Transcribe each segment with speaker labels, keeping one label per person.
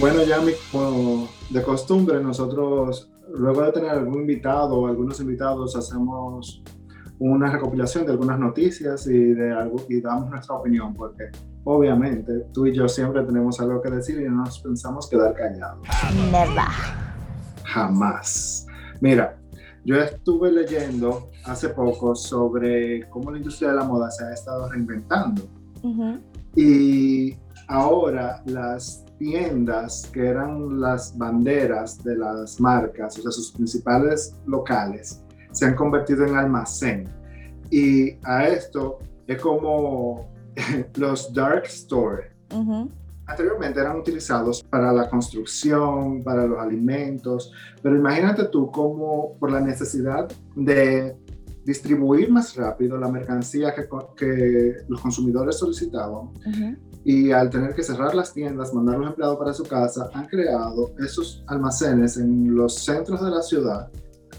Speaker 1: Bueno, ya como de costumbre, nosotros luego de tener algún invitado o algunos invitados hacemos una recopilación de algunas noticias y de algo y damos nuestra opinión porque obviamente tú y yo siempre tenemos algo que decir y no nos pensamos quedar callados.
Speaker 2: Never.
Speaker 1: Jamás. Mira, yo estuve leyendo hace poco sobre cómo la industria de la moda se ha estado reinventando. Y ahora las tiendas que eran las banderas de las marcas, o sea, sus principales locales, se han convertido en almacén. Y a esto es como los dark stores. Anteriormente eran utilizados para la construcción, para los alimentos, pero imagínate tú cómo por la necesidad de distribuir más rápido la mercancía que, que los consumidores solicitaban, y al tener que cerrar las tiendas, mandar a los empleados para su casa, han creado esos almacenes en los centros de la ciudad,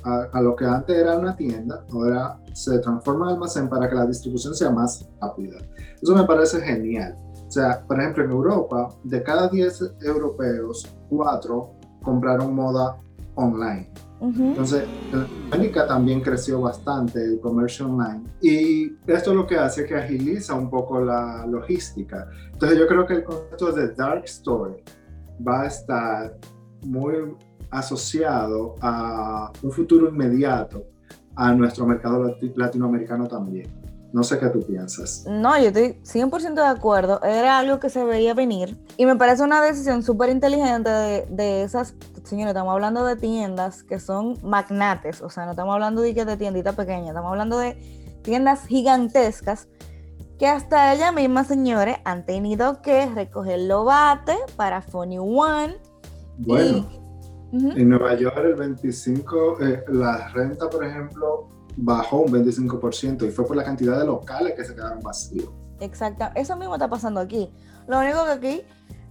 Speaker 1: a, lo que antes era una tienda, ahora se transforma en almacén para que la distribución sea más rápida. Eso me parece genial. O sea, por ejemplo, en Europa, de cada 10 europeos, 4 compraron moda online. Entonces, en América también creció bastante el comercio online y esto lo que hace que agiliza un poco la logística. Entonces, yo creo que el concepto de dark store va a estar muy asociado a un futuro inmediato a nuestro mercado latinoamericano también. No sé qué tú piensas.
Speaker 2: No, yo estoy 100% de acuerdo. Era algo que se veía venir. Y me parece una decisión súper inteligente de, de, esas, señores, estamos hablando de tiendas que son magnates. O sea, no estamos hablando de, de tienditas pequeñas, estamos hablando de tiendas gigantescas que hasta ella misma, señores, han tenido que recoger lobate para Funny One.
Speaker 1: Bueno, en Nueva York el 25, eh, la renta, por ejemplo, bajó un 25% y fue por la cantidad de locales que se quedaron vacíos.
Speaker 2: Exacto, eso mismo está pasando aquí. Lo único que aquí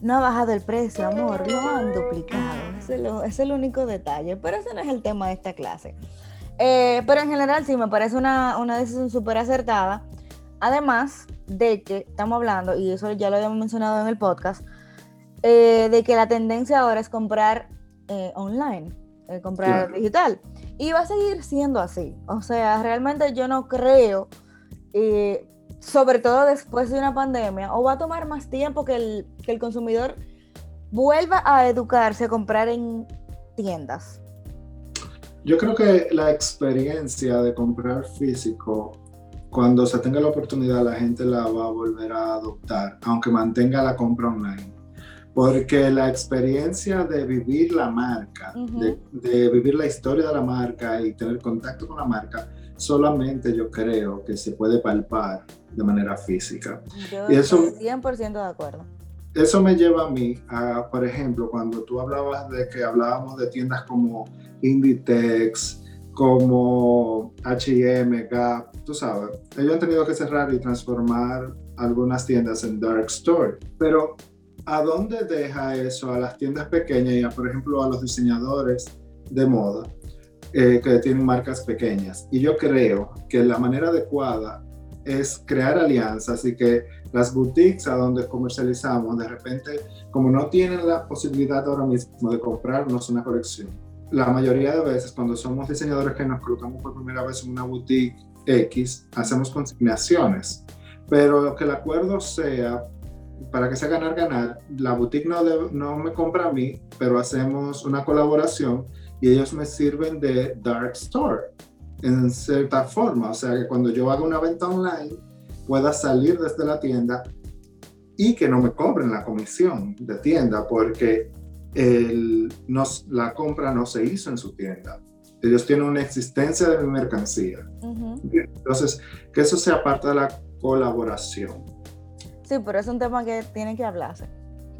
Speaker 2: no ha bajado el precio, amor, lo han duplicado. Ese es, el único detalle, pero ese no es el tema de esta clase. Eh, pero en general sí, me parece una, una decisión súper acertada. Además de que estamos hablando, y eso ya lo habíamos mencionado en el podcast, eh, de que la tendencia ahora es comprar eh, online, comprar digital. Y va a seguir siendo así. O sea, realmente yo no creo, eh, sobre todo después de una pandemia, o va a tomar más tiempo que el, que el consumidor vuelva a educarse a comprar en tiendas.
Speaker 1: Yo creo que la experiencia de comprar físico, cuando se tenga la oportunidad, la gente la va a volver a adoptar, aunque mantenga la compra online porque la experiencia de vivir la marca, de, vivir la historia de la marca y tener contacto con la marca, solamente yo creo que se puede palpar de manera física.
Speaker 2: Yo y eso, estoy 100% de acuerdo.
Speaker 1: Eso me lleva a mí, a, por ejemplo, cuando tú hablabas de que hablábamos de tiendas como Inditex, como H&M, Gap, tú sabes, ellos han tenido que cerrar y transformar algunas tiendas en dark store, pero ¿a dónde deja eso a las tiendas pequeñas y, a, por ejemplo, a los diseñadores de moda eh, que tienen marcas pequeñas? Y yo creo que la manera adecuada es crear alianzas y que las boutiques a donde comercializamos, de repente, como no tienen la posibilidad ahora mismo de comprarnos una colección, la mayoría de veces cuando somos diseñadores que nos colocamos por primera vez en una boutique X, hacemos consignaciones, pero que el acuerdo sea para que sea ganar-ganar, la boutique no, no me compra a mí, pero hacemos una colaboración y ellos me sirven de dark store. en cierta forma, o sea, que cuando yo haga una venta online pueda salir desde la tienda y que no me cobren la comisión de tienda porque el, la compra no se hizo en su tienda. Ellos tienen una existencia de mi mercancía. Entonces, que eso sea parte de la colaboración.
Speaker 2: Sí, pero es un tema que tiene que hablarse,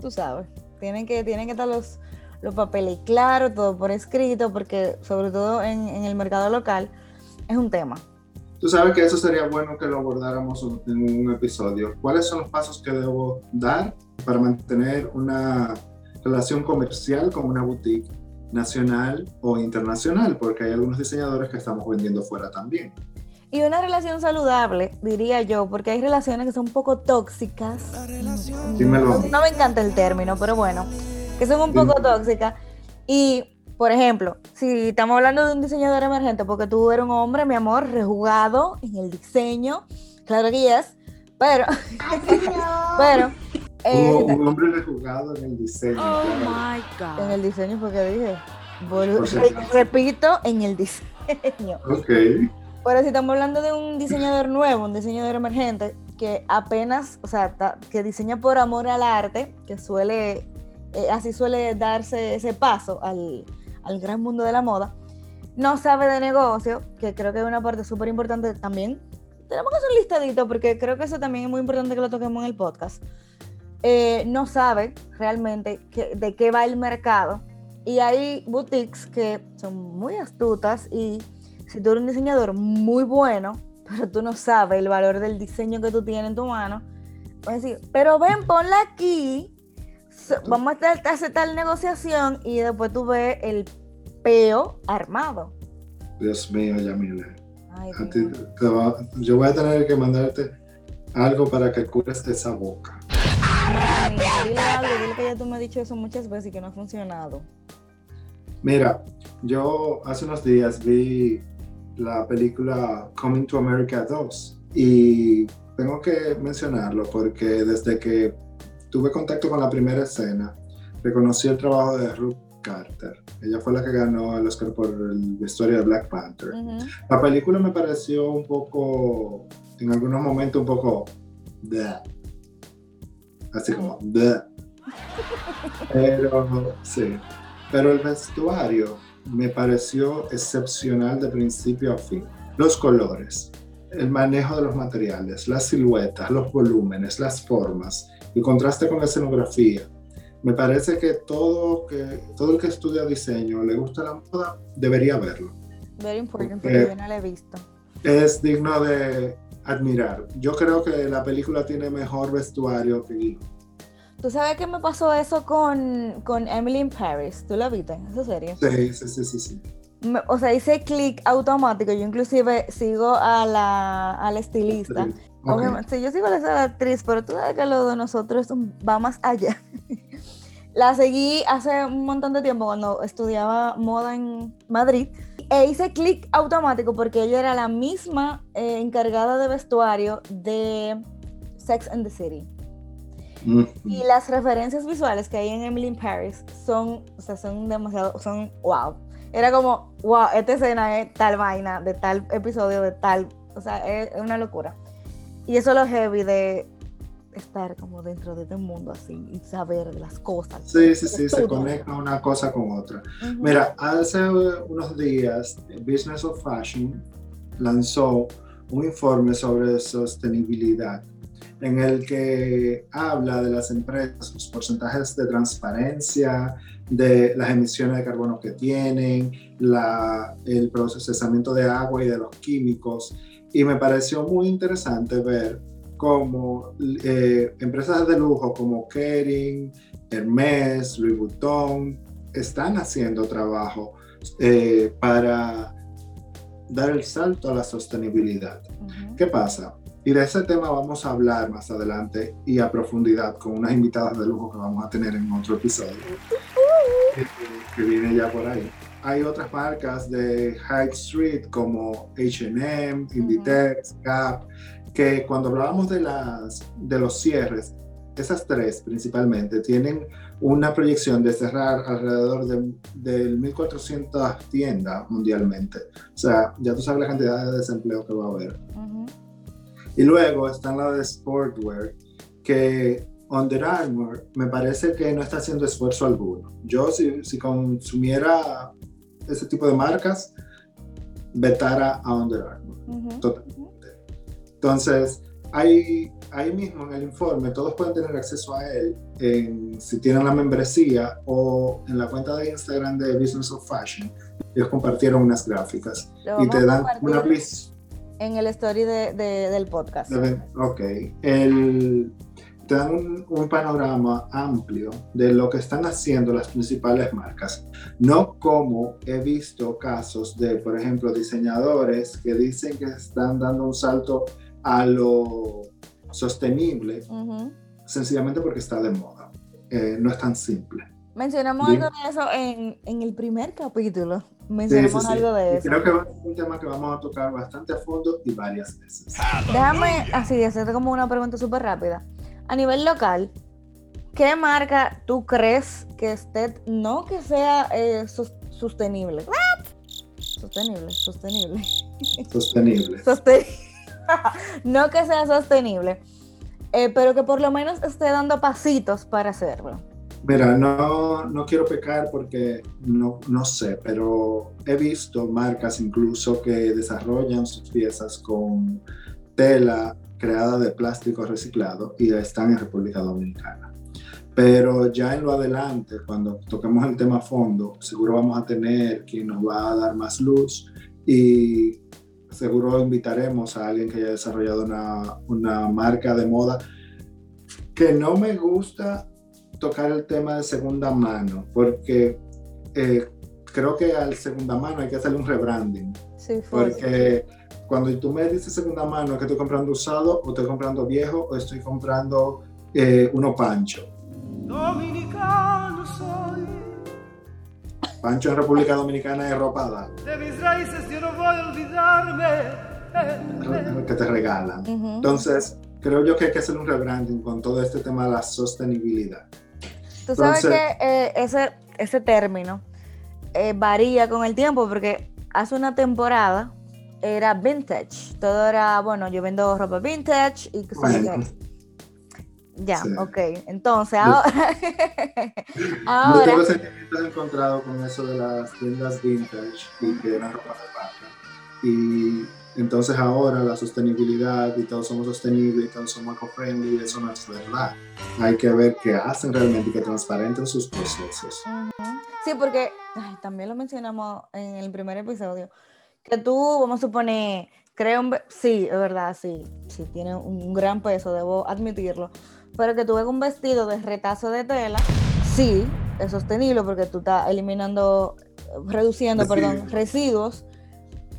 Speaker 2: tú sabes. Tienen que, tienen que estar los, los papeles claros, todo por escrito, porque sobre todo en, en el mercado local es un tema.
Speaker 1: Tú sabes que eso sería bueno que lo abordáramos en un episodio. ¿Cuáles son los pasos que debo dar para mantener una relación comercial con una boutique nacional o internacional? Porque hay algunos diseñadores que estamos vendiendo fuera también.
Speaker 2: Y una relación saludable, diría yo, porque hay relaciones que son un poco tóxicas.
Speaker 1: Dímelo.
Speaker 2: No me encanta el término, pero bueno, que son un poco tóxicas. Y por ejemplo, si estamos hablando de un diseñador emergente, porque tú eres un hombre, mi amor, rejugado en el diseño, claro que yes, pero, pero,
Speaker 1: eh, un, hombre rejugado en el diseño.
Speaker 2: Oh my God. En el diseño, porque dije, repito, en el diseño.
Speaker 1: Ok.
Speaker 2: Pero si estamos hablando de un diseñador nuevo, un diseñador emergente, que apenas, o sea, que diseña por amor al arte, que suele, eh, así suele darse ese paso al, al gran mundo de la moda, no sabe de negocio, que creo que es una parte súper importante también. Tenemos que hacer un listadito porque creo que eso también es muy importante que lo toquemos en el podcast. Eh, no sabe realmente de qué va el mercado. Y hay boutiques que son muy astutas y si tú eres un diseñador muy bueno, pero tú no sabes el valor del diseño que tú tienes en tu mano, puedes decir, pero ven, ponla aquí, vamos a hacer tal negociación y después tú ves el peo armado.
Speaker 1: Dios mío, Yamile. yo voy a tener que mandarte algo para que cures esa boca.
Speaker 2: dile algo, dile que ya tú me has dicho eso muchas veces y que no ha funcionado.
Speaker 1: Mira, yo hace unos días vi la película Coming to America 2 y tengo que mencionarlo porque desde que tuve contacto con la primera escena, reconocí el trabajo de Ruth Carter. Ella fue la que ganó el Oscar por el vestuario de Black Panther. La película me pareció un poco, en algunos momentos un poco, así como, pero sí, pero el vestuario me pareció excepcional de principio a fin. Los colores, el manejo de los materiales, las siluetas, los volúmenes, las formas, el contraste con la escenografía, me parece que todo, que todo el que estudia diseño, le gusta la moda, debería verlo.
Speaker 2: Very important, porque yo no la he visto.
Speaker 1: Es digno de admirar. Yo creo que la película tiene mejor vestuario que
Speaker 2: ¿Tú sabes qué me pasó eso con, con Emily in Paris? ¿Tú la viste? ¿Esa serie?
Speaker 1: Sí, sí, sí, sí. sí.
Speaker 2: o sea, hice clic automático. Yo inclusive sigo a la, a la estilista. sí, yo sigo a la actriz, pero tú sabes que lo de nosotros va más allá. La seguí hace un montón de tiempo cuando estudiaba moda en Madrid e hice clic automático porque ella era la misma eh, encargada de vestuario de Sex and the City. Y las referencias visuales que hay en Emily in Paris son, o sea, son demasiado, son wow. Era como, wow, esta escena es tal vaina, de tal episodio, de tal, o sea, es, es una locura. Y eso es lo heavy de, estar como dentro de este mundo así y saber las cosas.
Speaker 1: Sí, sí, sí, se conecta una cosa con otra. Mira, hace unos días Business of Fashion lanzó un informe sobre sostenibilidad en el que habla de las empresas, los porcentajes de transparencia, de las emisiones de carbono que tienen, la, el procesamiento de agua y de los químicos. Y me pareció muy interesante ver como eh, empresas de lujo como Kering, Hermes, Louis Vuitton, están haciendo trabajo eh, para dar el salto a la sostenibilidad. ¿Qué pasa? Y de ese tema vamos a hablar más adelante y a profundidad con unas invitadas de lujo que vamos a tener en otro episodio que, que viene ya por ahí. Hay otras marcas de High Street como HM, Inditex, Gap, que cuando hablábamos de, las, de los cierres, esas tres principalmente tienen una proyección de cerrar alrededor de, de 1.400 tiendas mundialmente. O sea, ya tú sabes la cantidad de desempleo que va a haber. Y luego están las de Sportwear, que Under Armour me parece que no está haciendo esfuerzo alguno. Yo si, si consumiera ese tipo de marcas, vetara a Under Armour. Entonces, ahí, ahí mismo en el informe, todos pueden tener acceso a él si tienen la membresía o en la cuenta de Instagram de Business of Fashion. Ellos compartieron unas gráficas y te dan una
Speaker 2: En el story de, del podcast.
Speaker 1: Ok. El, te dan un, un, panorama amplio de lo que están haciendo las principales marcas. No como he visto casos de, por ejemplo, diseñadores que dicen que están dando un salto a lo sostenible, sencillamente porque está de moda. Eh, no es tan simple.
Speaker 2: Mencionamos algo de eso en, en, el primer capítulo. Mencionamos algo de eso.
Speaker 1: creo que es un tema que vamos a tocar bastante a fondo y varias veces.
Speaker 2: Déjame así hacerte como una pregunta súper rápida. A nivel local, ¿qué marca tú crees que esté, no que sea eh, sostenible? Sostenible, sostenible.
Speaker 1: Sostenible.
Speaker 2: No que sea sostenible, eh, pero que por lo menos esté dando pasitos para hacerlo.
Speaker 1: Mira, no, no quiero pecar porque no, no sé, pero he visto marcas incluso que desarrollan sus piezas con tela creada de plástico reciclado y están en República Dominicana. Pero ya en lo adelante, cuando toquemos el tema a fondo, seguro vamos a tener quien nos va a dar más luz y seguro invitaremos a alguien que haya desarrollado una, una marca de moda que no me gusta tocar el tema de segunda mano, porque eh, creo que al segunda mano hay que hacerle un rebranding.
Speaker 2: Sí,
Speaker 1: porque cuando tú me dices segunda mano, es que estoy comprando usado, o estoy comprando viejo, o estoy comprando eh, uno pancho. Dominicano soy. Pancho en República Dominicana es ropada. De mis raíces yo no voy a olvidarme. Que te regalan. Entonces, creo yo que hay que hacer un rebranding con todo este tema de la sostenibilidad.
Speaker 2: Tú sabes que eh, ese, ese término eh, varía con el tiempo porque hace una temporada era vintage. Todo era, bueno, yo vendo ropa vintage y bueno. Ya, ok. Entonces, ahora.
Speaker 1: ahora... Yo tengo sentimientos encontrados con eso de las tiendas vintage y que eran ropa de vaca. Y entonces ahora la sostenibilidad y todos somos sostenibles y todos somos eco-friendly, eso no es verdad. Hay que ver qué hacen realmente y que transparenten sus procesos.
Speaker 2: Sí, porque también lo mencionamos en el primer episodio, que tú, vamos a suponer, creo, sí, es verdad, sí, sí, tiene un gran peso, debo admitirlo pero que tú ves un vestido de retazo de tela, sí, es sostenible porque tú estás eliminando, reduciendo, perdón, residuos,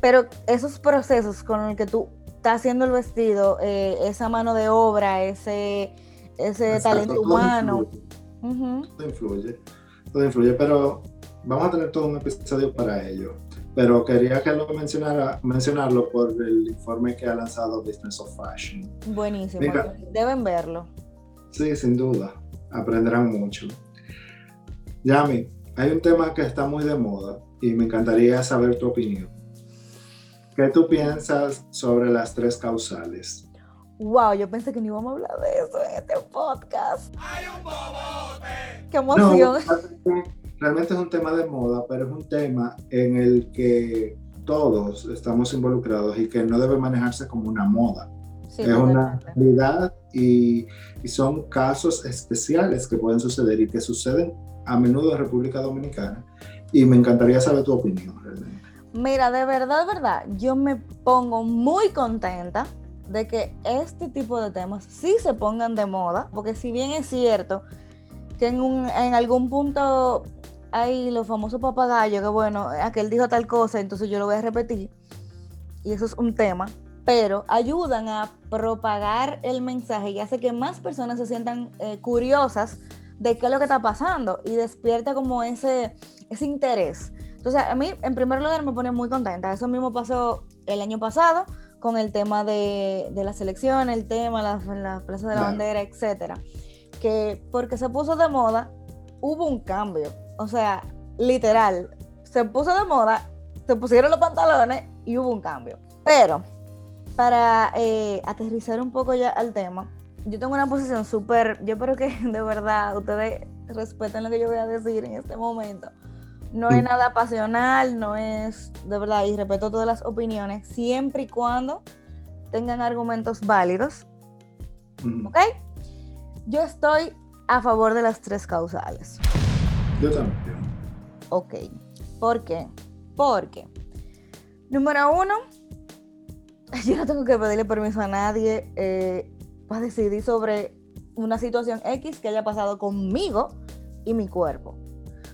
Speaker 2: pero esos procesos con los que tú estás haciendo el vestido, eh, esa mano de obra, ese, ese talento humano.
Speaker 1: Todo influye, todo influye, pero vamos a tener todo un episodio para ello. Pero quería que lo mencionara, mencionarlo por el informe que ha lanzado Business of Fashion.
Speaker 2: Buenísimo, deben verlo.
Speaker 1: Sí, sin duda, aprenderán mucho. Yami, hay un tema que está muy de moda y me encantaría saber tu opinión. ¿Qué tú piensas sobre las tres causales?
Speaker 2: Wow, yo pensé que no íbamos a hablar de eso en este podcast. ¡Hay un bobote! ¡Qué emoción!
Speaker 1: realmente es un tema de moda, pero es un tema en el que todos estamos involucrados y que no debe manejarse como una moda es una realidad y, y, son casos especiales que pueden suceder y que suceden a menudo en República Dominicana. Y me encantaría saber tu opinión realmente.
Speaker 2: Mira, de verdad, verdad, yo me pongo muy contenta de que este tipo de temas sí se pongan de moda, porque si bien es cierto que en algún punto hay los famosos papagayos, que bueno, aquel dijo tal cosa, entonces yo lo voy a repetir, y eso es un tema, pero ayudan a propagar el mensaje y hace que más personas se sientan eh, curiosas de qué es lo que está pasando y despierta como ese, ese interés. Entonces, a mí, en primer lugar, me pone muy contenta. Eso mismo pasó el año pasado con el tema de, de la selección, el tema, la, la Plaza de la Bandera, etc. que porque se puso de moda, hubo un cambio. O sea, literal, se puso de moda, se pusieron los pantalones y hubo un cambio. Pero, para eh, aterrizar un poco ya al tema, yo tengo una posición súper, yo espero que de verdad ustedes respeten lo que yo voy a decir en este momento. No es nada pasional, no es de verdad, y respeto todas las opiniones, siempre y cuando tengan argumentos válidos. ¿Ok? Yo estoy a favor de las tres causales.
Speaker 1: Yo también.
Speaker 2: Ok. ¿Por qué? Porque, número uno, yo no tengo que pedirle permiso a nadie eh, para decidir sobre una situación X que haya pasado conmigo y mi cuerpo.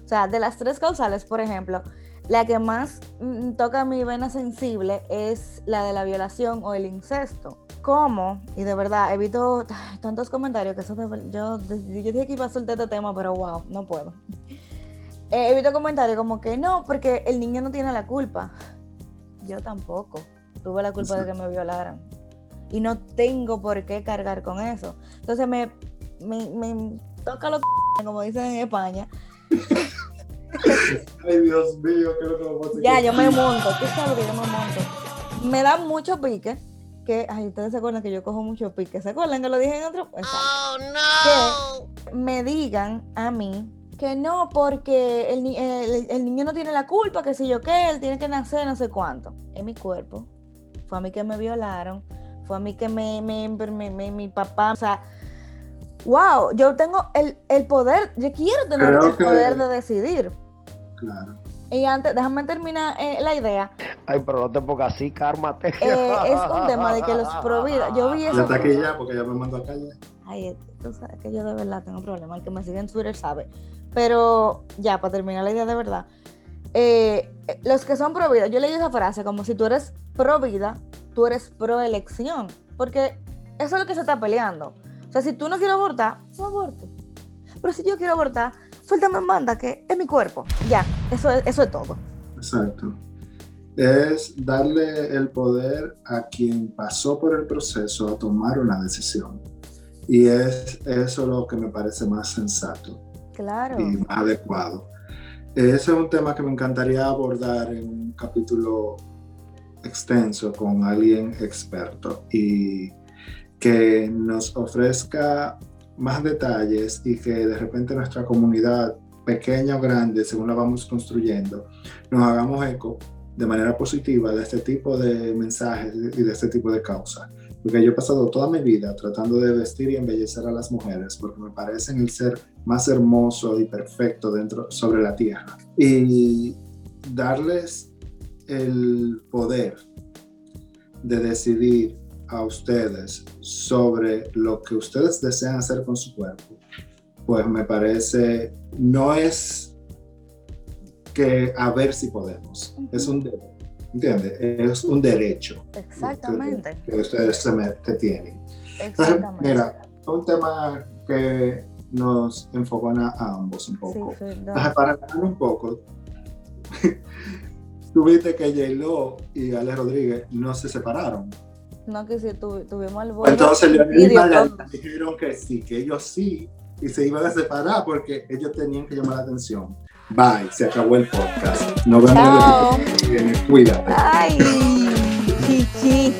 Speaker 2: O sea, de las tres causales, por ejemplo, la que más mm, toca mi vena sensible es la de la violación o el incesto. ¿Cómo? Y de verdad, evito tantos comentarios que eso yo, yo dije que iba a soltar este tema, pero wow, no puedo. He visto comentarios como que no, porque el niño no tiene la culpa. Yo tampoco. Tuve la culpa de que me violaran. Y no tengo por qué cargar con eso. Entonces me, me, toca lo como dicen en España.
Speaker 1: Ay, Dios mío, qué lo que
Speaker 2: Ya, yo me monto. ¿Qué sabes yo me monto? Me da mucho pique. Que, ay, ustedes se acuerdan que yo cojo mucho pique. ¿Se acuerdan que lo dije en otro? Oh, no. Que me digan a mí que no, porque el, niño no tiene la culpa, que si yo qué, él tiene que nacer, no sé cuánto. Es mi cuerpo. Fue a mí que me violaron, fue a mí que me, me, mi papá, o sea, wow, yo tengo el, poder, yo quiero tener el poder de decidir.
Speaker 1: Claro.
Speaker 2: Y antes, déjame terminar eh, la idea.
Speaker 3: Ay, pero no te pongas así, cármate.
Speaker 2: Eh, es un tema de que los provida. Yo vi eso.
Speaker 1: Ya está aquí ya, porque ya me mandó a calle.
Speaker 2: Ay, tú sabes que yo de verdad tengo problemas. El que me sigue en Twitter sabe. Pero ya, para terminar la idea de verdad, eh, los que son pro vida, yo leí esa frase como si tú eres pro vida, tú eres pro elección, porque eso es lo que se está peleando. Sea, si tú no quieres abortar, no aborte. Pero si yo quiero abortar, suéltame manda que es mi cuerpo. Ya, eso es, eso es todo.
Speaker 1: Exacto. Es darle el poder a quien pasó por el proceso a tomar una decisión. Y es eso lo que me parece más sensato
Speaker 2: claro.
Speaker 1: y más adecuado. Ese es un tema que me encantaría abordar en un capítulo extenso con alguien experto y que nos ofrezca más detalles y que de repente nuestra comunidad, pequeña o grande, según la vamos construyendo, nos hagamos eco de manera positiva de este tipo de mensajes y de este tipo de causas porque yo he pasado toda mi vida tratando de vestir y embellecer a las mujeres porque me parecen el ser más hermoso y perfecto dentro sobre la tierra. Y darles el poder de decidir a ustedes sobre lo que ustedes desean hacer con su cuerpo, pues me parece no es que a ver si podemos, es un deber ¿Entiendes? Es un derecho.
Speaker 2: Exactamente.
Speaker 1: Que, ustedes se tienen.
Speaker 2: Exactamente.
Speaker 1: Mira, un tema que nos enfocó a, ambos un poco. Para hablar un poco, tuviste que J-Lo y Ale Rodríguez no se separaron.
Speaker 2: No, que sí, tuvimos el.
Speaker 1: Entonces, Leonel y dijeron que sí, que ellos sí, y se iban a separar porque ellos tenían que llamar la atención. Bye, se acabó el podcast. Nos vemos el Cuídate.
Speaker 2: Ay, chichi.